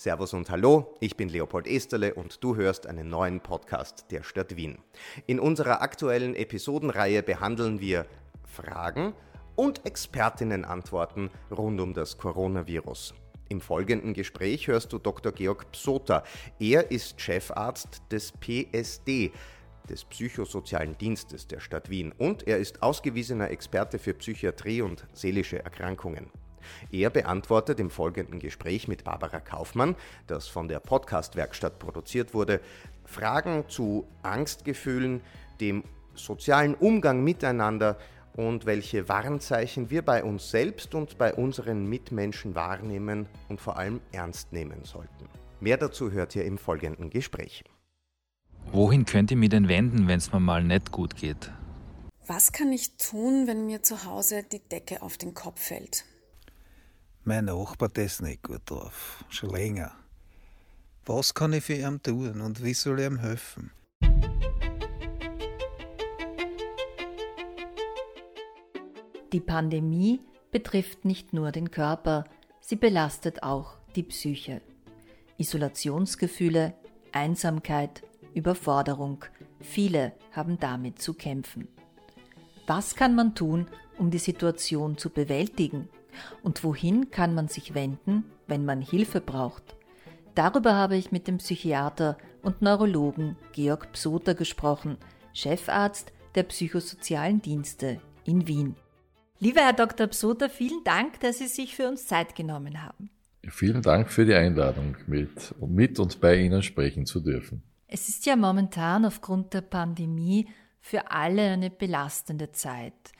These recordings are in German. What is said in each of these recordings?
Servus und Hallo, ich bin Leopold Esterle und du hörst einen neuen Podcast der Stadt Wien. In unserer aktuellen Episodenreihe behandeln wir Fragen und Expertinnenantworten rund um das Coronavirus. Im folgenden Gespräch hörst du Dr. Georg Psota. Er ist Chefarzt des PSD, des Psychosozialen Dienstes der Stadt Wien, und er ist ausgewiesener Experte für Psychiatrie und seelische Erkrankungen. Er beantwortet im folgenden Gespräch mit Barbara Kaufmann, das von der Podcast-Werkstatt produziert wurde, Fragen zu Angstgefühlen, dem sozialen Umgang miteinander und welche Warnzeichen wir bei uns selbst und bei unseren Mitmenschen wahrnehmen und vor allem ernst nehmen sollten. Mehr dazu hört ihr im folgenden Gespräch. Wohin könnt ihr mich denn wenden, wenn es mir mal nicht gut geht? Was kann ich tun, wenn mir zu Hause die Decke auf den Kopf fällt? Mein Nachbar der ist nicht gut drauf, schon länger. Was kann ich für ihn tun und wie soll ich ihm helfen? Die Pandemie betrifft nicht nur den Körper, sie belastet auch die Psyche. Isolationsgefühle, Einsamkeit, Überforderung, viele haben damit zu kämpfen. Was kann man tun, um die Situation zu bewältigen? Und wohin kann man sich wenden, wenn man Hilfe braucht? Darüber habe ich mit dem Psychiater und Neurologen Georg Psoter gesprochen, Chefarzt der psychosozialen Dienste in Wien. Lieber Herr Dr. Psoter, vielen Dank, dass Sie sich für uns Zeit genommen haben. Vielen Dank für die Einladung, mit, mit und bei Ihnen sprechen zu dürfen. Es ist ja momentan aufgrund der Pandemie für alle eine belastende Zeit.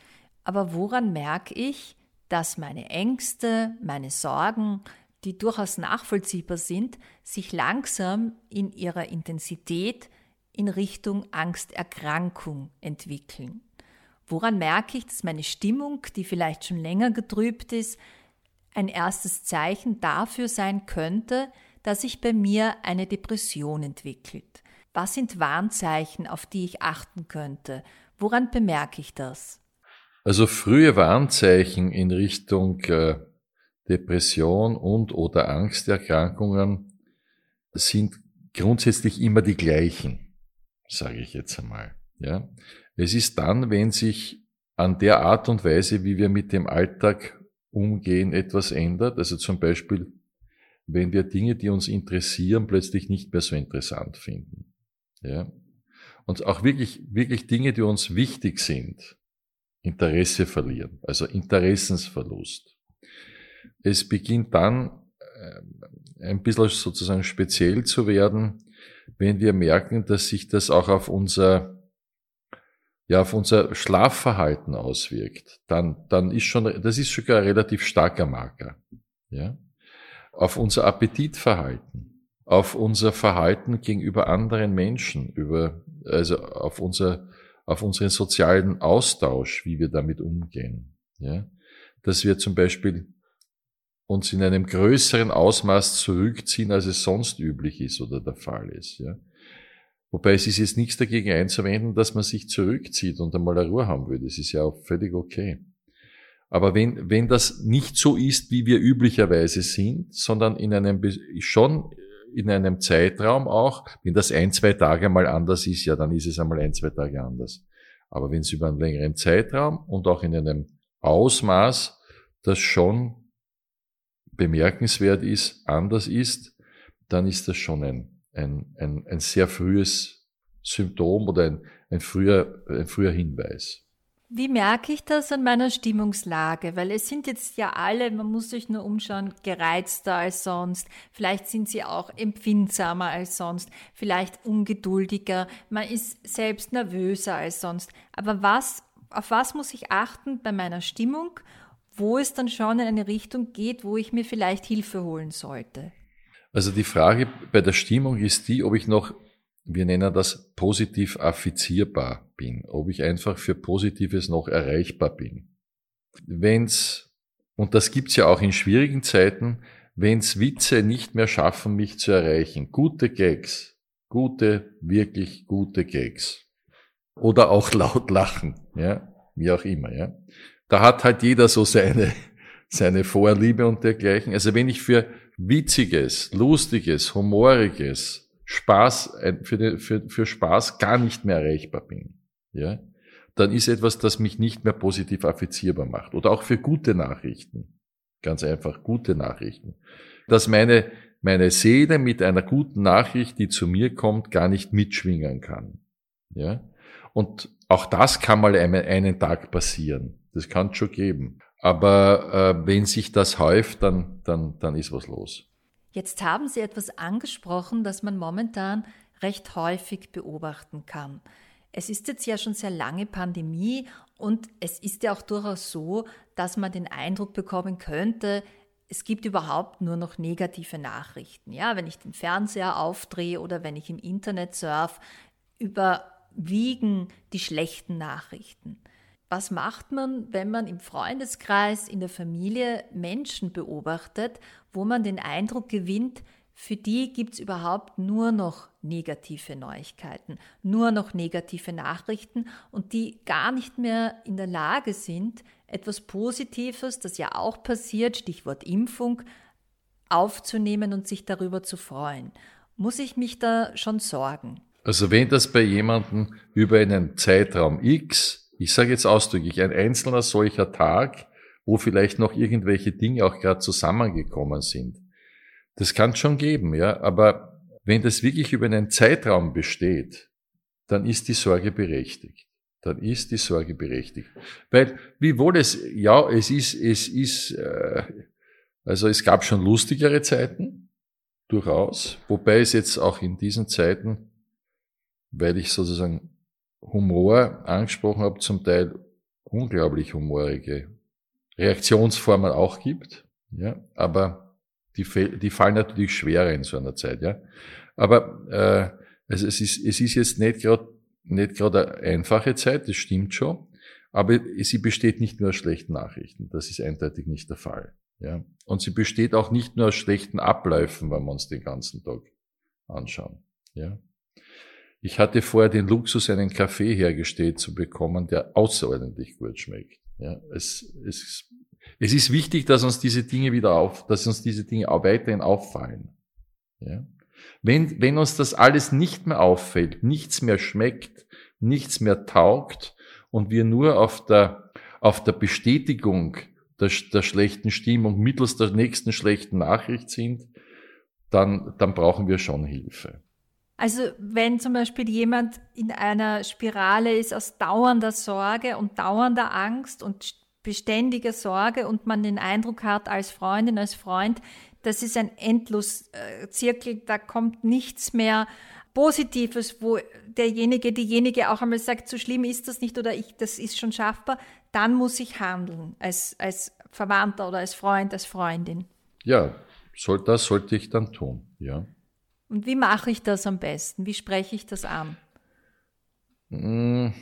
Aber woran merke ich, dass meine Ängste, meine Sorgen, die durchaus nachvollziehbar sind, sich langsam in ihrer Intensität in Richtung Angsterkrankung entwickeln? Woran merke ich, dass meine Stimmung, die vielleicht schon länger getrübt ist, ein erstes Zeichen dafür sein könnte, dass sich bei mir eine Depression entwickelt? Was sind Warnzeichen, auf die ich achten könnte? Woran bemerke ich das? Also frühe Warnzeichen in Richtung äh, Depression und oder Angsterkrankungen sind grundsätzlich immer die gleichen, sage ich jetzt einmal. Ja, es ist dann, wenn sich an der Art und Weise, wie wir mit dem Alltag umgehen, etwas ändert. Also zum Beispiel, wenn wir Dinge, die uns interessieren, plötzlich nicht mehr so interessant finden. Ja. Und auch wirklich, wirklich Dinge, die uns wichtig sind, Interesse verlieren, also Interessensverlust. Es beginnt dann äh, ein bisschen sozusagen speziell zu werden, wenn wir merken, dass sich das auch auf unser ja auf unser Schlafverhalten auswirkt, dann, dann ist schon, das ist sogar ein relativ starker Marker. Ja? Auf unser Appetitverhalten, auf unser Verhalten gegenüber anderen Menschen, über, also auf unser, auf unseren sozialen Austausch, wie wir damit umgehen. Ja? Dass wir zum Beispiel uns in einem größeren Ausmaß zurückziehen, als es sonst üblich ist oder der Fall ist. Ja? Wobei es ist jetzt nichts dagegen einzuwenden, dass man sich zurückzieht und einmal eine Ruhe haben will. Das ist ja auch völlig okay. Aber wenn, wenn das nicht so ist, wie wir üblicherweise sind, sondern in einem, schon in einem Zeitraum auch, wenn das ein, zwei Tage mal anders ist, ja, dann ist es einmal ein, zwei Tage anders. Aber wenn es über einen längeren Zeitraum und auch in einem Ausmaß, das schon bemerkenswert ist, anders ist, dann ist das schon ein, ein, ein, ein sehr frühes Symptom oder ein, ein, früher, ein früher Hinweis. Wie merke ich das an meiner Stimmungslage? Weil es sind jetzt ja alle, man muss sich nur umschauen, gereizter als sonst. Vielleicht sind sie auch empfindsamer als sonst, vielleicht ungeduldiger. Man ist selbst nervöser als sonst. Aber was, auf was muss ich achten bei meiner Stimmung, wo es dann schon in eine Richtung geht, wo ich mir vielleicht Hilfe holen sollte? Also die Frage bei der Stimmung ist die, ob ich noch, wir nennen das positiv affizierbar bin, ob ich einfach für Positives noch erreichbar bin. Wenn's, und das gibt's ja auch in schwierigen Zeiten, wenn's Witze nicht mehr schaffen, mich zu erreichen, gute Gags, gute, wirklich gute Gags. Oder auch laut lachen, ja, wie auch immer, ja. Da hat halt jeder so seine, seine Vorliebe und dergleichen. Also wenn ich für Witziges, Lustiges, Humoriges, Spaß, für, für, für Spaß gar nicht mehr erreichbar bin, ja, dann ist etwas, das mich nicht mehr positiv affizierbar macht. Oder auch für gute Nachrichten. Ganz einfach, gute Nachrichten. Dass meine, meine Seele mit einer guten Nachricht, die zu mir kommt, gar nicht mitschwingen kann. Ja? Und auch das kann mal einen, einen Tag passieren. Das kann es schon geben. Aber äh, wenn sich das häuft, dann, dann, dann ist was los. Jetzt haben Sie etwas angesprochen, das man momentan recht häufig beobachten kann. Es ist jetzt ja schon sehr lange Pandemie und es ist ja auch durchaus so, dass man den Eindruck bekommen könnte, es gibt überhaupt nur noch negative Nachrichten. Ja, wenn ich den Fernseher aufdrehe oder wenn ich im Internet surf, überwiegen die schlechten Nachrichten. Was macht man, wenn man im Freundeskreis, in der Familie Menschen beobachtet, wo man den Eindruck gewinnt, für die gibt es überhaupt nur noch negative Neuigkeiten, nur noch negative Nachrichten und die gar nicht mehr in der Lage sind, etwas Positives, das ja auch passiert, Stichwort Impfung, aufzunehmen und sich darüber zu freuen. Muss ich mich da schon sorgen? Also wenn das bei jemandem über einen Zeitraum X ich sage jetzt ausdrücklich, ein einzelner solcher Tag, wo vielleicht noch irgendwelche Dinge auch gerade zusammengekommen sind. Das kann es schon geben, ja, aber wenn das wirklich über einen Zeitraum besteht, dann ist die Sorge berechtigt. Dann ist die Sorge berechtigt. Weil, wiewohl es, ja, es ist, es ist, äh, also es gab schon lustigere Zeiten, durchaus, wobei es jetzt auch in diesen Zeiten, weil ich sozusagen Humor angesprochen habe, zum Teil unglaublich humorige Reaktionsformen auch gibt, ja, aber die, die fallen natürlich schwerer in so einer Zeit, ja. Aber äh, also es ist es ist jetzt nicht gerade nicht gerade eine einfache Zeit, das stimmt schon, aber sie besteht nicht nur aus schlechten Nachrichten, das ist eindeutig nicht der Fall, ja. Und sie besteht auch nicht nur aus schlechten Abläufen, wenn wir uns den ganzen Tag anschauen, ja. Ich hatte vorher den Luxus, einen Kaffee hergestellt zu bekommen, der außerordentlich gut schmeckt. Ja, es, es, es ist wichtig, dass uns diese Dinge wieder auf, dass uns diese Dinge auch weiterhin auffallen. Ja. Wenn, wenn uns das alles nicht mehr auffällt, nichts mehr schmeckt, nichts mehr taugt und wir nur auf der, auf der Bestätigung der, der schlechten Stimmung mittels der nächsten schlechten Nachricht sind, dann, dann brauchen wir schon Hilfe. Also wenn zum Beispiel jemand in einer Spirale ist aus dauernder Sorge und dauernder Angst und beständiger Sorge und man den Eindruck hat als Freundin, als Freund, das ist ein Endloszirkel, da kommt nichts mehr Positives, wo derjenige, diejenige auch einmal sagt, so schlimm ist das nicht oder ich, das ist schon schaffbar, dann muss ich handeln als, als Verwandter oder als Freund, als Freundin. Ja, soll, das sollte ich dann tun, ja. Und wie mache ich das am besten? Wie spreche ich das an? Mm,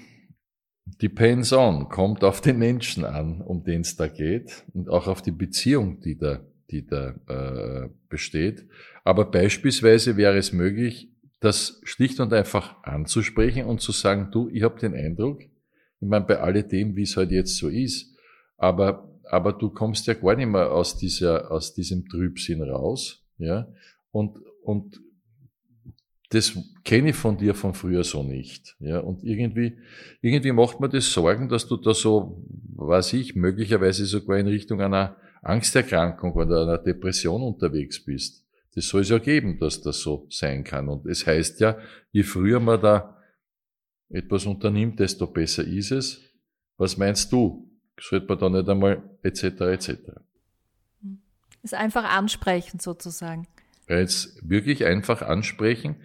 depends on, kommt auf den Menschen an, um den es da geht und auch auf die Beziehung, die da, die da äh, besteht. Aber beispielsweise wäre es möglich, das schlicht und einfach anzusprechen und zu sagen, du, ich habe den Eindruck, ich meine, bei alledem, wie es halt jetzt so ist, aber, aber du kommst ja gar nicht mehr aus dieser, aus diesem Trübsinn raus, ja, und, und das kenne ich von dir von früher so nicht. Ja, und irgendwie, irgendwie macht mir das Sorgen, dass du da so, weiß ich, möglicherweise sogar in Richtung einer Angsterkrankung oder einer Depression unterwegs bist. Das soll es ja geben, dass das so sein kann. Und es heißt ja, je früher man da etwas unternimmt, desto besser ist es. Was meinst du? Sollte man da nicht einmal etc. etc. Es einfach ansprechen sozusagen jetzt wirklich einfach ansprechen,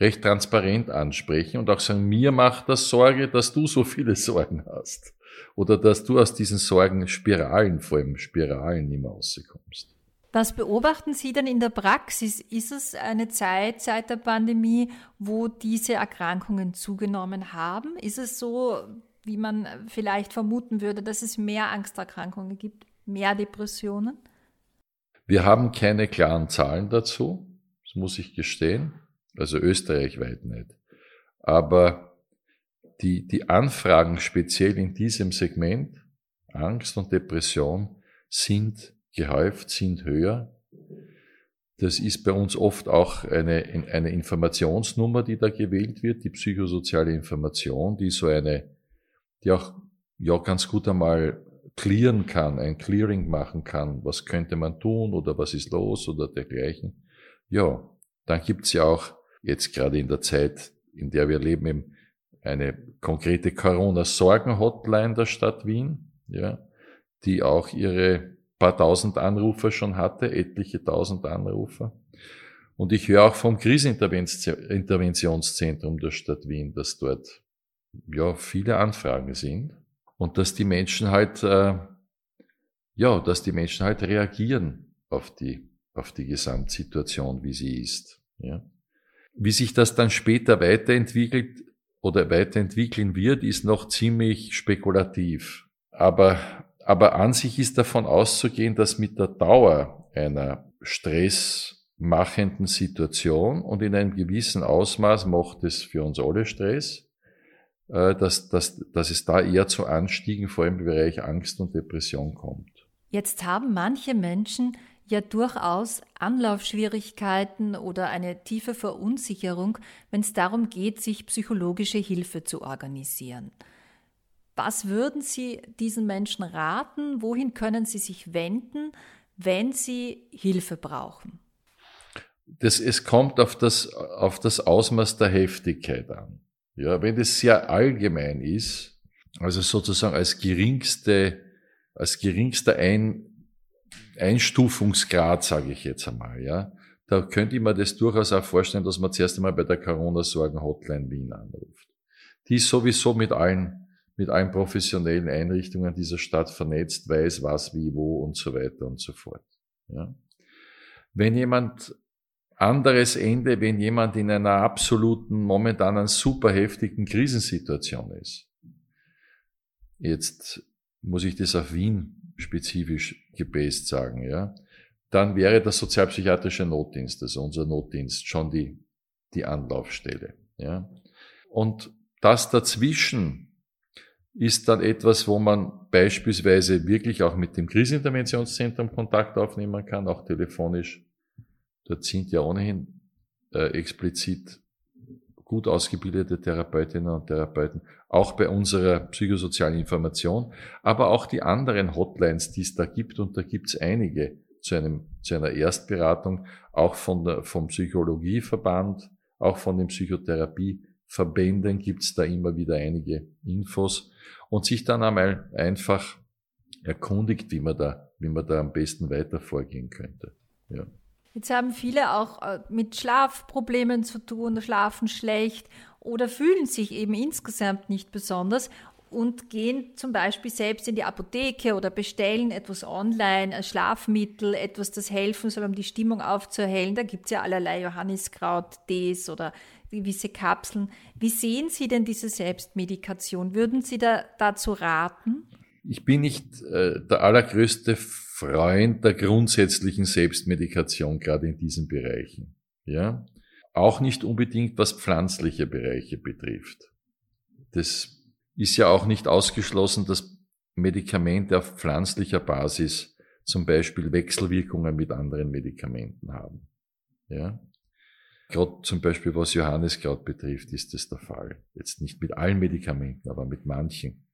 recht transparent ansprechen und auch sagen, mir macht das Sorge, dass du so viele Sorgen hast. Oder dass du aus diesen Sorgen Spiralen, vor allem Spiralen, mehr rauskommst. Was beobachten Sie denn in der Praxis? Ist es eine Zeit seit der Pandemie, wo diese Erkrankungen zugenommen haben? Ist es so, wie man vielleicht vermuten würde, dass es mehr Angsterkrankungen gibt, mehr Depressionen? Wir haben keine klaren Zahlen dazu, das muss ich gestehen, also österreichweit nicht. Aber die, die Anfragen speziell in diesem Segment, Angst und Depression, sind gehäuft, sind höher. Das ist bei uns oft auch eine, eine Informationsnummer, die da gewählt wird, die psychosoziale Information, die so eine, die auch ja ganz gut einmal clearen kann, ein Clearing machen kann, was könnte man tun oder was ist los oder dergleichen. Ja, dann gibt's ja auch jetzt gerade in der Zeit, in der wir leben, eben eine konkrete Corona-Sorgen-Hotline der Stadt Wien, ja, die auch ihre paar tausend Anrufer schon hatte, etliche tausend Anrufer. Und ich höre auch vom Kriseninterventionszentrum der Stadt Wien, dass dort ja viele Anfragen sind und dass die Menschen halt äh, ja, dass die Menschen halt reagieren auf die auf die Gesamtsituation, wie sie ist. Ja. Wie sich das dann später weiterentwickelt oder weiterentwickeln wird, ist noch ziemlich spekulativ. Aber, aber an sich ist davon auszugehen, dass mit der Dauer einer stressmachenden Situation und in einem gewissen Ausmaß macht es für uns alle Stress, dass, dass, dass es da eher zu Anstiegen vor allem im Bereich Angst und Depression kommt. Jetzt haben manche Menschen ja durchaus Anlaufschwierigkeiten oder eine tiefe Verunsicherung, wenn es darum geht, sich psychologische Hilfe zu organisieren. Was würden Sie diesen Menschen raten? Wohin können sie sich wenden, wenn sie Hilfe brauchen? Das, es kommt auf das, auf das Ausmaß der Heftigkeit an. Ja, wenn es sehr allgemein ist, also sozusagen als geringste, als geringster Ein, Einstufungsgrad, sage ich jetzt einmal, ja, da könnte ich mir das durchaus auch vorstellen, dass man zuerst einmal bei der Corona-Sorgen-Hotline Wien anruft. Die ist sowieso mit allen, mit allen professionellen Einrichtungen dieser Stadt vernetzt, weiß was, wie, wo und so weiter und so fort. Ja. Wenn jemand anderes Ende, wenn jemand in einer absoluten, momentanen super heftigen Krisensituation ist. Jetzt muss ich das auf Wien spezifisch gebased sagen, ja, dann wäre der sozialpsychiatrische Notdienst, also unser Notdienst, schon die, die Anlaufstelle, ja. Und das dazwischen ist dann etwas, wo man beispielsweise wirklich auch mit dem Kriseninterventionszentrum Kontakt aufnehmen kann, auch telefonisch. Dort sind ja ohnehin äh, explizit gut ausgebildete Therapeutinnen und Therapeuten, auch bei unserer psychosozialen Information, aber auch die anderen Hotlines, die es da gibt, und da gibt es einige zu, einem, zu einer Erstberatung, auch von der, vom Psychologieverband, auch von den Psychotherapieverbänden gibt es da immer wieder einige Infos und sich dann einmal einfach erkundigt, wie man da, wie man da am besten weiter vorgehen könnte. Ja. Jetzt haben viele auch äh, mit Schlafproblemen zu tun, schlafen schlecht oder fühlen sich eben insgesamt nicht besonders und gehen zum Beispiel selbst in die Apotheke oder bestellen etwas online, ein Schlafmittel, etwas, das helfen soll, um die Stimmung aufzuerhellen. Da gibt es ja allerlei Johanniskraut-Tees oder gewisse Kapseln. Wie sehen Sie denn diese Selbstmedikation? Würden Sie da dazu raten? Ich bin nicht äh, der allergrößte Freund der grundsätzlichen Selbstmedikation, gerade in diesen Bereichen. Ja? Auch nicht unbedingt, was pflanzliche Bereiche betrifft. Das ist ja auch nicht ausgeschlossen, dass Medikamente auf pflanzlicher Basis zum Beispiel Wechselwirkungen mit anderen Medikamenten haben. Ja? Gerade zum Beispiel was Johanniskraut betrifft, ist das der Fall. Jetzt nicht mit allen Medikamenten, aber mit manchen.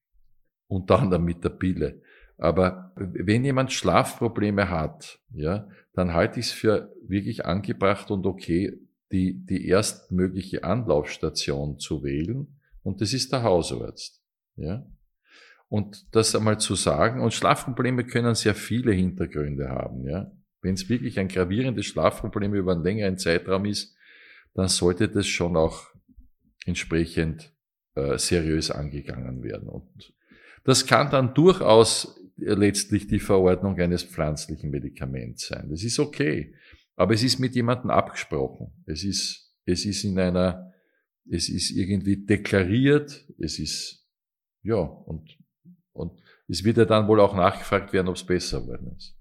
Unter anderem mit der Pille. Aber wenn jemand Schlafprobleme hat, ja, dann halte ich es für wirklich angebracht und okay, die, die erstmögliche Anlaufstation zu wählen. Und das ist der Hausarzt. Ja. Und das einmal zu sagen, und Schlafprobleme können sehr viele Hintergründe haben. Ja. Wenn es wirklich ein gravierendes Schlafproblem über einen längeren Zeitraum ist, dann sollte das schon auch entsprechend äh, seriös angegangen werden. Und das kann dann durchaus letztlich die Verordnung eines pflanzlichen Medikaments sein. Das ist okay. Aber es ist mit jemandem abgesprochen. Es ist, es ist in einer, es ist irgendwie deklariert. Es ist, ja, und, und es wird ja dann wohl auch nachgefragt werden, ob es besser worden ist.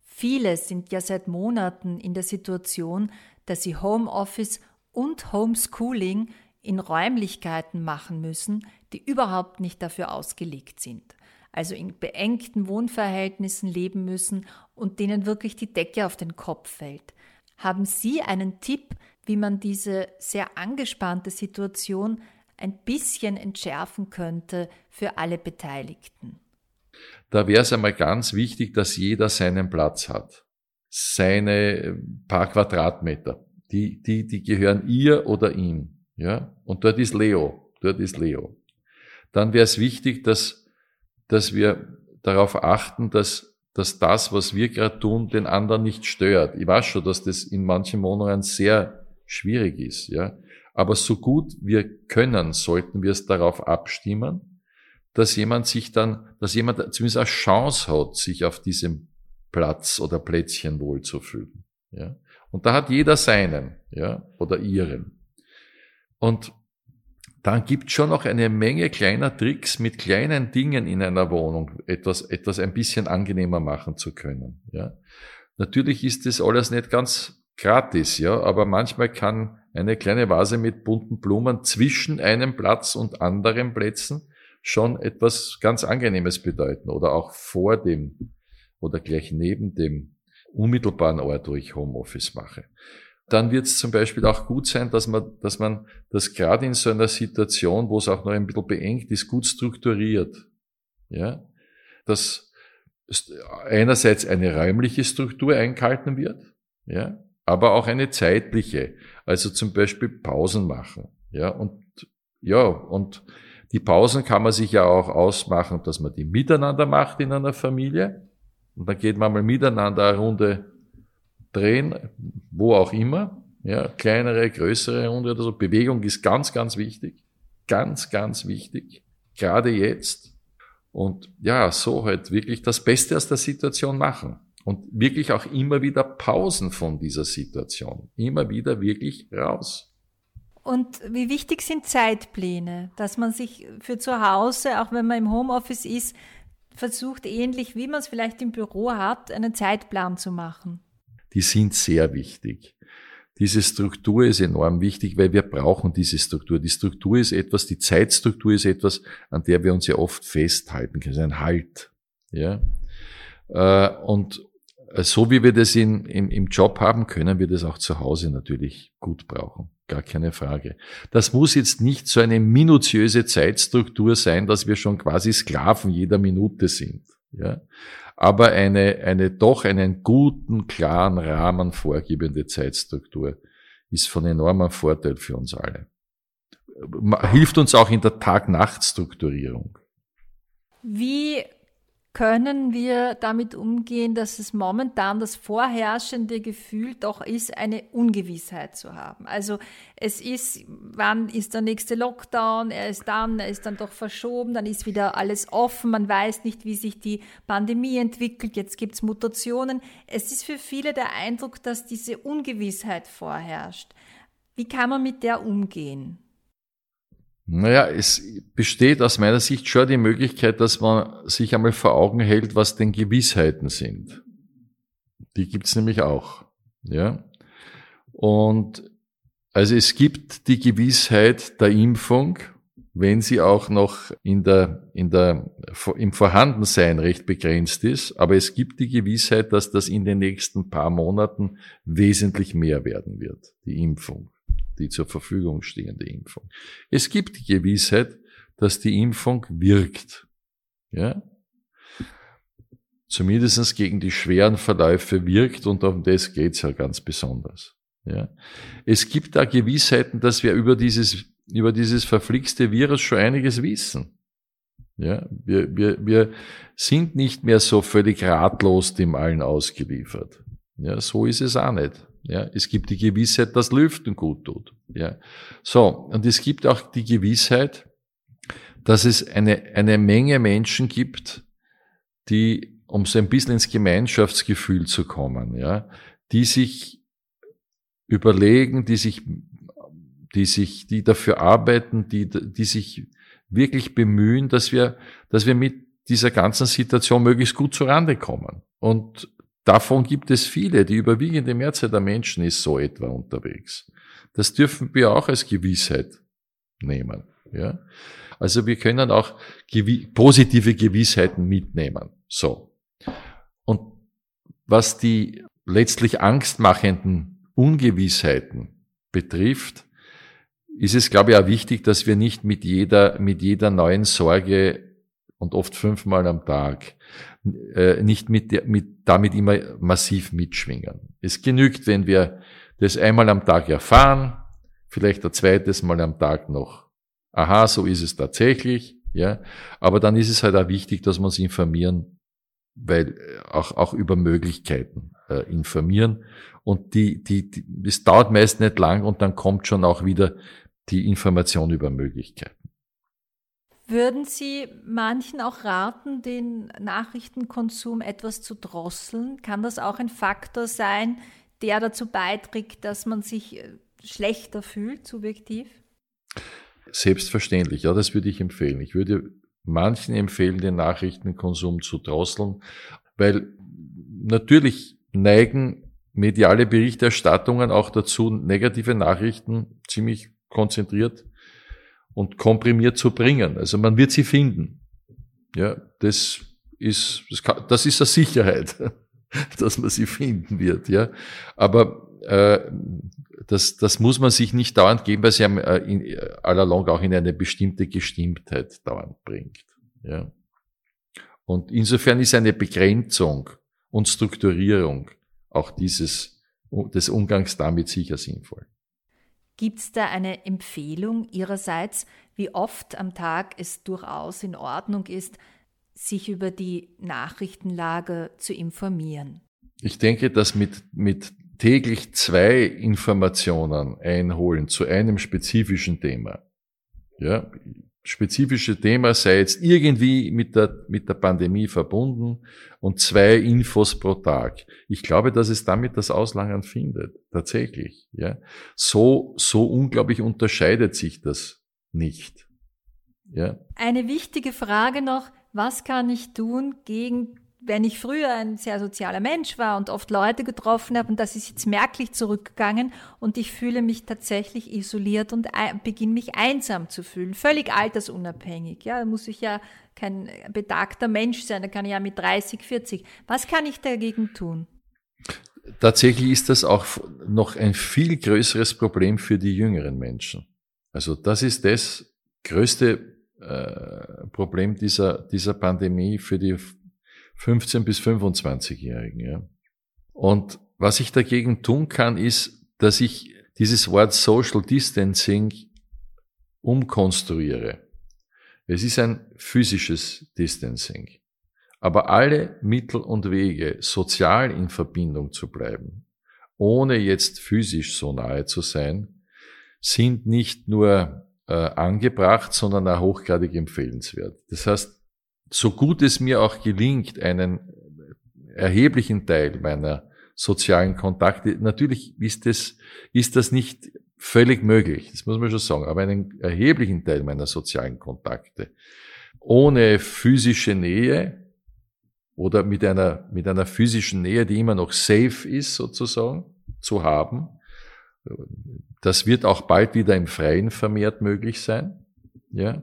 Viele sind ja seit Monaten in der Situation, dass sie Homeoffice und Homeschooling in Räumlichkeiten machen müssen, die überhaupt nicht dafür ausgelegt sind. Also in beengten Wohnverhältnissen leben müssen und denen wirklich die Decke auf den Kopf fällt. Haben Sie einen Tipp, wie man diese sehr angespannte Situation ein bisschen entschärfen könnte für alle Beteiligten? Da wäre es einmal ganz wichtig, dass jeder seinen Platz hat. Seine paar Quadratmeter. Die, die, die gehören ihr oder ihm. Ja? Und dort ist Leo. Dort ist Leo. Dann wäre es wichtig, dass, dass wir darauf achten, dass, dass das, was wir gerade tun, den anderen nicht stört. Ich weiß schon, dass das in manchen Wohnungen sehr schwierig ist, ja. Aber so gut wir können, sollten wir es darauf abstimmen, dass jemand sich dann, dass jemand zumindest eine Chance hat, sich auf diesem Platz oder Plätzchen wohlzufühlen. Ja? Und da hat jeder seinen, ja, oder ihren. Und dann gibt schon noch eine Menge kleiner Tricks mit kleinen Dingen in einer Wohnung etwas, etwas ein bisschen angenehmer machen zu können. Ja. Natürlich ist das alles nicht ganz gratis, ja, aber manchmal kann eine kleine Vase mit bunten Blumen zwischen einem Platz und anderen Plätzen schon etwas ganz Angenehmes bedeuten oder auch vor dem oder gleich neben dem unmittelbaren Ort, wo ich Homeoffice mache. Dann wird es zum Beispiel auch gut sein, dass man, dass man das gerade in so einer Situation, wo es auch noch ein bisschen beengt ist, gut strukturiert. Ja, dass einerseits eine räumliche Struktur eingehalten wird, ja, aber auch eine zeitliche. Also zum Beispiel Pausen machen. Ja, und, ja, und die Pausen kann man sich ja auch ausmachen, dass man die miteinander macht in einer Familie. Und dann geht man mal miteinander eine Runde drehen, wo auch immer. Ja, kleinere, größere Runde oder so. Bewegung ist ganz, ganz wichtig. Ganz, ganz wichtig. Gerade jetzt. Und ja, so halt wirklich das Beste aus der Situation machen. Und wirklich auch immer wieder Pausen von dieser Situation. Immer wieder wirklich raus. Und wie wichtig sind Zeitpläne, dass man sich für zu Hause, auch wenn man im Homeoffice ist, versucht, ähnlich wie man es vielleicht im Büro hat, einen Zeitplan zu machen? Die sind sehr wichtig. Diese Struktur ist enorm wichtig, weil wir brauchen diese Struktur. Die Struktur ist etwas, die Zeitstruktur ist etwas, an der wir uns ja oft festhalten können, ein Halt. Ja. Äh, und so wie wir das in, im, im Job haben, können wir das auch zu Hause natürlich gut brauchen. Gar keine Frage. Das muss jetzt nicht so eine minutiöse Zeitstruktur sein, dass wir schon quasi Sklaven jeder Minute sind. Ja? Aber eine, eine doch einen guten, klaren Rahmen vorgebende Zeitstruktur ist von enormem Vorteil für uns alle. Hilft uns auch in der Tag-Nacht-Strukturierung. Wie können wir damit umgehen, dass es momentan das vorherrschende Gefühl doch ist, eine Ungewissheit zu haben. Also es ist, wann ist der nächste Lockdown, er ist dann, er ist dann doch verschoben, dann ist wieder alles offen, man weiß nicht, wie sich die Pandemie entwickelt, jetzt gibt es Mutationen. Es ist für viele der Eindruck, dass diese Ungewissheit vorherrscht. Wie kann man mit der umgehen? Naja, es besteht aus meiner Sicht schon die Möglichkeit, dass man sich einmal vor Augen hält, was denn Gewissheiten sind. Die gibt's nämlich auch. Ja. Und also es gibt die Gewissheit der Impfung, wenn sie auch noch in der, in der, im Vorhandensein recht begrenzt ist. Aber es gibt die Gewissheit, dass das in den nächsten paar Monaten wesentlich mehr werden wird, die Impfung die zur Verfügung stehende Impfung. Es gibt die Gewissheit, dass die Impfung wirkt. Ja? Zumindest gegen die schweren Verläufe wirkt und um das geht's ja ganz besonders. Ja? Es gibt da Gewissheiten, dass wir über dieses, über dieses verflixte Virus schon einiges wissen. Ja, wir, wir, wir sind nicht mehr so völlig ratlos dem allen ausgeliefert. Ja, so ist es auch nicht. Ja, es gibt die Gewissheit, dass Lüften gut tut. Ja, so. Und es gibt auch die Gewissheit, dass es eine, eine Menge Menschen gibt, die, um so ein bisschen ins Gemeinschaftsgefühl zu kommen, ja, die sich überlegen, die sich, die sich, die dafür arbeiten, die, die sich wirklich bemühen, dass wir, dass wir mit dieser ganzen Situation möglichst gut zurande kommen. Und Davon gibt es viele. Die überwiegende Mehrzahl der Menschen ist so etwa unterwegs. Das dürfen wir auch als Gewissheit nehmen. Ja? Also wir können auch gewi positive Gewissheiten mitnehmen. So. Und was die letztlich angstmachenden Ungewissheiten betrifft, ist es, glaube ich, auch wichtig, dass wir nicht mit jeder, mit jeder neuen Sorge und oft fünfmal am Tag äh, nicht mit, mit, damit immer massiv mitschwingen. Es genügt, wenn wir das einmal am Tag erfahren, vielleicht ein zweites Mal am Tag noch. Aha, so ist es tatsächlich, ja. Aber dann ist es halt auch wichtig, dass wir uns informieren, weil äh, auch, auch über Möglichkeiten äh, informieren. Und die, die, die, es dauert meist nicht lang und dann kommt schon auch wieder die Information über Möglichkeiten. Würden Sie manchen auch raten, den Nachrichtenkonsum etwas zu drosseln? Kann das auch ein Faktor sein, der dazu beiträgt, dass man sich äh, schlechter fühlt, subjektiv? Selbstverständlich, ja, das würde ich empfehlen. Ich würde manchen empfehlen, den Nachrichtenkonsum zu drosseln, weil natürlich neigen mediale Berichterstattungen auch dazu, negative Nachrichten ziemlich konzentriert und komprimiert zu bringen. Also man wird sie finden. Ja, das ist, das, kann, das ist eine Sicherheit, dass man sie finden wird. Ja, aber äh, das, das muss man sich nicht dauernd geben, weil sie einem äh, in, äh, allalong auch in eine bestimmte Gestimmtheit dauernd bringt. Ja. Und insofern ist eine Begrenzung und Strukturierung auch dieses, des Umgangs damit sicher sinnvoll. Gibt es da eine Empfehlung Ihrerseits, wie oft am Tag es durchaus in Ordnung ist, sich über die Nachrichtenlage zu informieren? Ich denke, dass mit, mit täglich zwei Informationen einholen zu einem spezifischen Thema. Ja, spezifische Thema sei jetzt irgendwie mit der, mit der Pandemie verbunden und zwei Infos pro Tag. Ich glaube, dass es damit das Auslangern findet. Tatsächlich. Ja. So, so unglaublich unterscheidet sich das nicht. Ja. Eine wichtige Frage noch. Was kann ich tun gegen wenn ich früher ein sehr sozialer Mensch war und oft Leute getroffen habe, und das ist jetzt merklich zurückgegangen und ich fühle mich tatsächlich isoliert und beginne mich einsam zu fühlen, völlig altersunabhängig. Ja, muss ich ja kein betagter Mensch sein, da kann ich ja mit 30, 40. Was kann ich dagegen tun? Tatsächlich ist das auch noch ein viel größeres Problem für die jüngeren Menschen. Also das ist das größte äh, Problem dieser, dieser Pandemie für die 15 bis 25-Jährigen. Ja. Und was ich dagegen tun kann, ist, dass ich dieses Wort Social Distancing umkonstruiere. Es ist ein physisches Distancing. Aber alle Mittel und Wege, sozial in Verbindung zu bleiben, ohne jetzt physisch so nahe zu sein, sind nicht nur äh, angebracht, sondern auch hochgradig empfehlenswert. Das heißt, so gut es mir auch gelingt, einen erheblichen Teil meiner sozialen Kontakte, natürlich ist das, ist das nicht völlig möglich, das muss man schon sagen, aber einen erheblichen Teil meiner sozialen Kontakte ohne physische Nähe oder mit einer, mit einer physischen Nähe, die immer noch safe ist, sozusagen, zu haben, das wird auch bald wieder im Freien vermehrt möglich sein. Ja,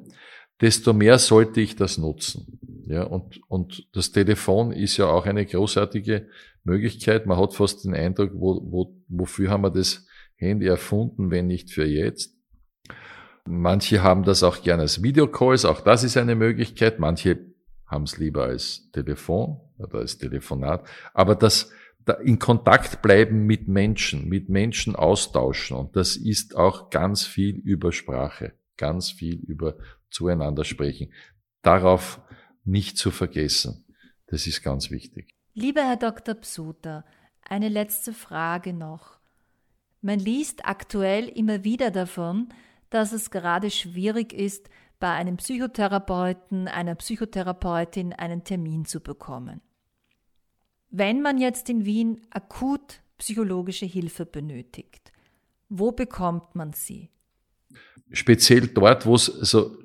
desto mehr sollte ich das nutzen. Ja, und, und das Telefon ist ja auch eine großartige Möglichkeit. Man hat fast den Eindruck, wo, wo, wofür haben wir das Handy erfunden, wenn nicht für jetzt? Manche haben das auch gerne als Videocalls, auch das ist eine Möglichkeit. Manche haben es lieber als Telefon oder als Telefonat. Aber das, da in Kontakt bleiben mit Menschen, mit Menschen austauschen. Und das ist auch ganz viel über Sprache, ganz viel über zueinander sprechen. Darauf nicht zu vergessen. Das ist ganz wichtig. Lieber Herr Dr. Psuter, eine letzte Frage noch. Man liest aktuell immer wieder davon, dass es gerade schwierig ist, bei einem Psychotherapeuten, einer Psychotherapeutin einen Termin zu bekommen. Wenn man jetzt in Wien akut psychologische Hilfe benötigt, wo bekommt man sie? Speziell dort, wo es so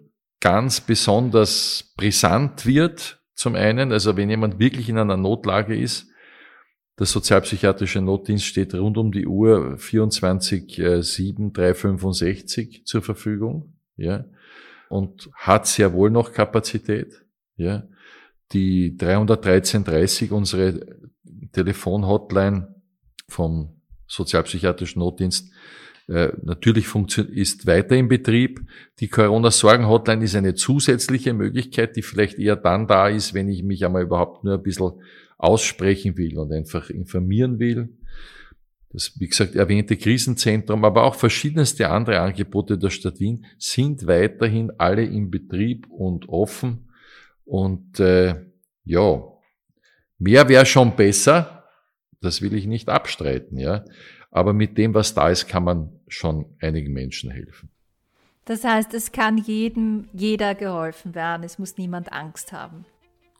ganz besonders brisant wird, zum einen, also wenn jemand wirklich in einer Notlage ist, der sozialpsychiatrische Notdienst steht rund um die Uhr 24, 7, 365 zur Verfügung. Ja. und hat sehr wohl noch Kapazität. Ja. Die 31330, unsere Telefonhotline vom Sozialpsychiatrischen Notdienst, äh, natürlich ist weiter in Betrieb. Die Corona-Sorgen-Hotline ist eine zusätzliche Möglichkeit, die vielleicht eher dann da ist, wenn ich mich einmal überhaupt nur ein bisschen aussprechen will und einfach informieren will. Das, wie gesagt, erwähnte Krisenzentrum, aber auch verschiedenste andere Angebote der Stadt Wien sind weiterhin alle in Betrieb und offen. Und äh, ja, mehr wäre schon besser. Das will ich nicht abstreiten, ja. Aber mit dem, was da ist, kann man schon einigen Menschen helfen. Das heißt, es kann jedem, jeder geholfen werden. Es muss niemand Angst haben.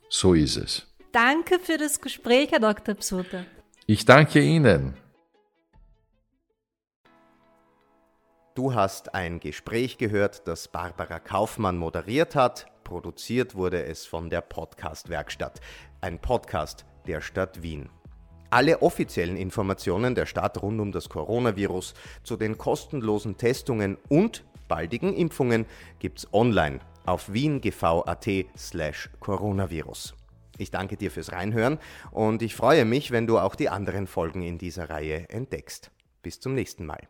So ist es. Danke für das Gespräch, Herr Dr. Psuter. Ich danke Ihnen. Du hast ein Gespräch gehört, das Barbara Kaufmann moderiert hat. Produziert wurde es von der Podcast-Werkstatt, ein Podcast der Stadt Wien. Alle offiziellen Informationen der Stadt rund um das Coronavirus zu den kostenlosen Testungen und baldigen Impfungen gibt's online auf wiengv.at slash coronavirus. Ich danke dir fürs Reinhören und ich freue mich, wenn du auch die anderen Folgen in dieser Reihe entdeckst. Bis zum nächsten Mal.